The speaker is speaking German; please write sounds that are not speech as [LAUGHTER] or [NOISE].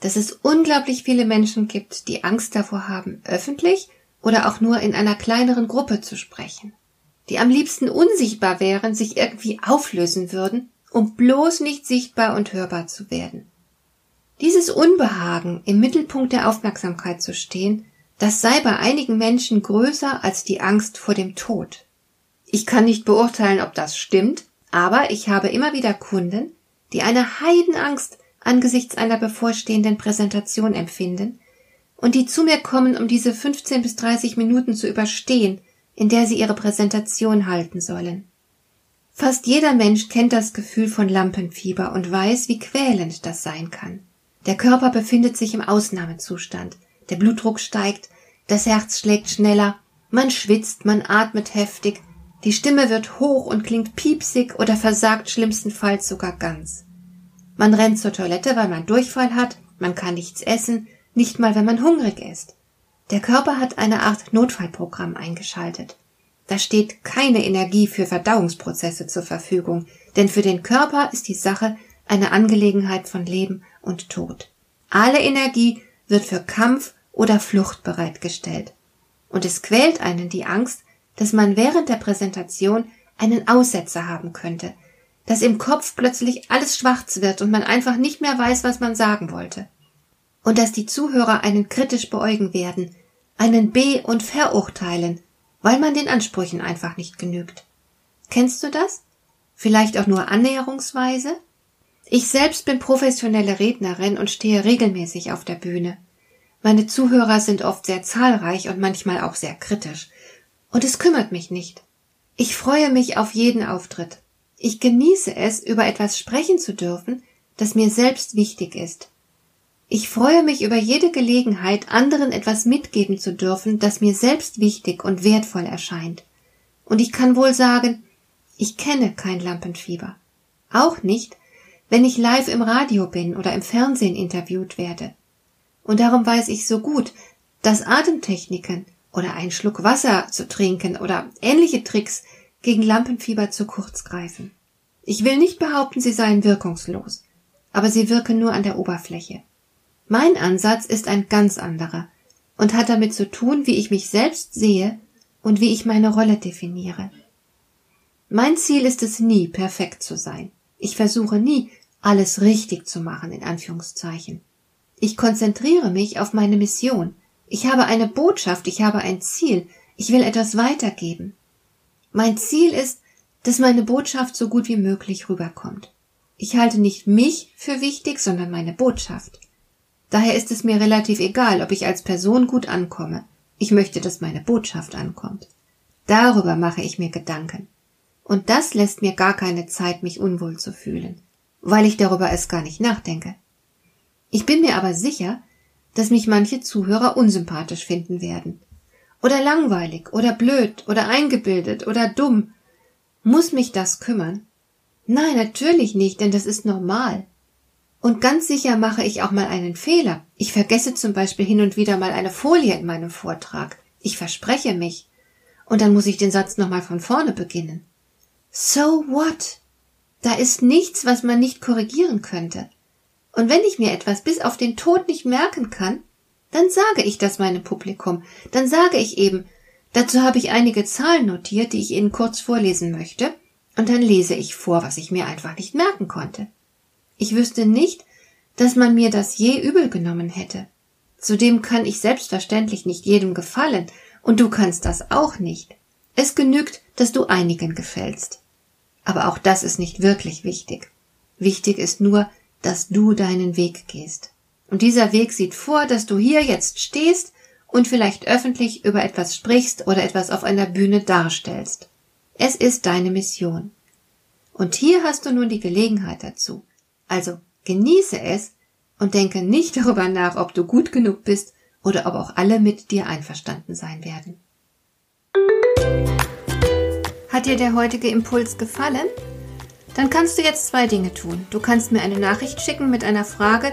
dass es unglaublich viele Menschen gibt, die Angst davor haben, öffentlich oder auch nur in einer kleineren Gruppe zu sprechen, die am liebsten unsichtbar wären, sich irgendwie auflösen würden, um bloß nicht sichtbar und hörbar zu werden. Dieses Unbehagen, im Mittelpunkt der Aufmerksamkeit zu stehen, das sei bei einigen Menschen größer als die Angst vor dem Tod. Ich kann nicht beurteilen, ob das stimmt, aber ich habe immer wieder Kunden, die eine Heidenangst angesichts einer bevorstehenden Präsentation empfinden und die zu mir kommen, um diese 15 bis 30 Minuten zu überstehen, in der sie ihre Präsentation halten sollen. Fast jeder Mensch kennt das Gefühl von Lampenfieber und weiß, wie quälend das sein kann. Der Körper befindet sich im Ausnahmezustand. Der Blutdruck steigt, das Herz schlägt schneller, man schwitzt, man atmet heftig, die Stimme wird hoch und klingt piepsig oder versagt schlimmstenfalls sogar ganz. Man rennt zur Toilette, weil man Durchfall hat, man kann nichts essen, nicht mal wenn man hungrig ist. Der Körper hat eine Art Notfallprogramm eingeschaltet. Da steht keine Energie für Verdauungsprozesse zur Verfügung, denn für den Körper ist die Sache eine Angelegenheit von Leben und Tod. Alle Energie wird für Kampf oder Flucht bereitgestellt. Und es quält einen die Angst, dass man während der Präsentation einen Aussetzer haben könnte, dass im Kopf plötzlich alles schwarz wird und man einfach nicht mehr weiß, was man sagen wollte. Und dass die Zuhörer einen kritisch beäugen werden, einen be- und verurteilen, weil man den Ansprüchen einfach nicht genügt. Kennst du das? Vielleicht auch nur annäherungsweise? Ich selbst bin professionelle Rednerin und stehe regelmäßig auf der Bühne. Meine Zuhörer sind oft sehr zahlreich und manchmal auch sehr kritisch. Und es kümmert mich nicht. Ich freue mich auf jeden Auftritt. Ich genieße es, über etwas sprechen zu dürfen, das mir selbst wichtig ist. Ich freue mich über jede Gelegenheit, anderen etwas mitgeben zu dürfen, das mir selbst wichtig und wertvoll erscheint. Und ich kann wohl sagen, ich kenne kein Lampenfieber. Auch nicht, wenn ich live im Radio bin oder im Fernsehen interviewt werde. Und darum weiß ich so gut, dass Atemtechniken oder einen Schluck Wasser zu trinken oder ähnliche Tricks gegen Lampenfieber zu kurz greifen. Ich will nicht behaupten, sie seien wirkungslos, aber sie wirken nur an der Oberfläche. Mein Ansatz ist ein ganz anderer und hat damit zu tun, wie ich mich selbst sehe und wie ich meine Rolle definiere. Mein Ziel ist es nie, perfekt zu sein. Ich versuche nie, alles richtig zu machen, in Anführungszeichen. Ich konzentriere mich auf meine Mission. Ich habe eine Botschaft, ich habe ein Ziel, ich will etwas weitergeben. Mein Ziel ist, dass meine Botschaft so gut wie möglich rüberkommt. Ich halte nicht mich für wichtig, sondern meine Botschaft. Daher ist es mir relativ egal, ob ich als Person gut ankomme. Ich möchte, dass meine Botschaft ankommt. Darüber mache ich mir Gedanken. Und das lässt mir gar keine Zeit, mich unwohl zu fühlen, weil ich darüber es gar nicht nachdenke. Ich bin mir aber sicher, dass mich manche Zuhörer unsympathisch finden werden, oder langweilig oder blöd oder eingebildet oder dumm. Muss mich das kümmern? Nein, natürlich nicht, denn das ist normal. Und ganz sicher mache ich auch mal einen Fehler. Ich vergesse zum Beispiel hin und wieder mal eine Folie in meinem Vortrag. Ich verspreche mich. Und dann muss ich den Satz nochmal von vorne beginnen. So what? Da ist nichts, was man nicht korrigieren könnte. Und wenn ich mir etwas bis auf den Tod nicht merken kann, dann sage ich das meinem Publikum. Dann sage ich eben, dazu habe ich einige Zahlen notiert, die ich Ihnen kurz vorlesen möchte, und dann lese ich vor, was ich mir einfach nicht merken konnte. Ich wüsste nicht, dass man mir das je übel genommen hätte. Zudem kann ich selbstverständlich nicht jedem gefallen, und du kannst das auch nicht. Es genügt, dass du einigen gefällst. Aber auch das ist nicht wirklich wichtig. Wichtig ist nur, dass du deinen Weg gehst. Und dieser Weg sieht vor, dass du hier jetzt stehst und vielleicht öffentlich über etwas sprichst oder etwas auf einer Bühne darstellst. Es ist deine Mission. Und hier hast du nun die Gelegenheit dazu. Also genieße es und denke nicht [LAUGHS] darüber nach, ob du gut genug bist oder ob auch alle mit dir einverstanden sein werden. Hat dir der heutige Impuls gefallen? Dann kannst du jetzt zwei Dinge tun. Du kannst mir eine Nachricht schicken mit einer Frage,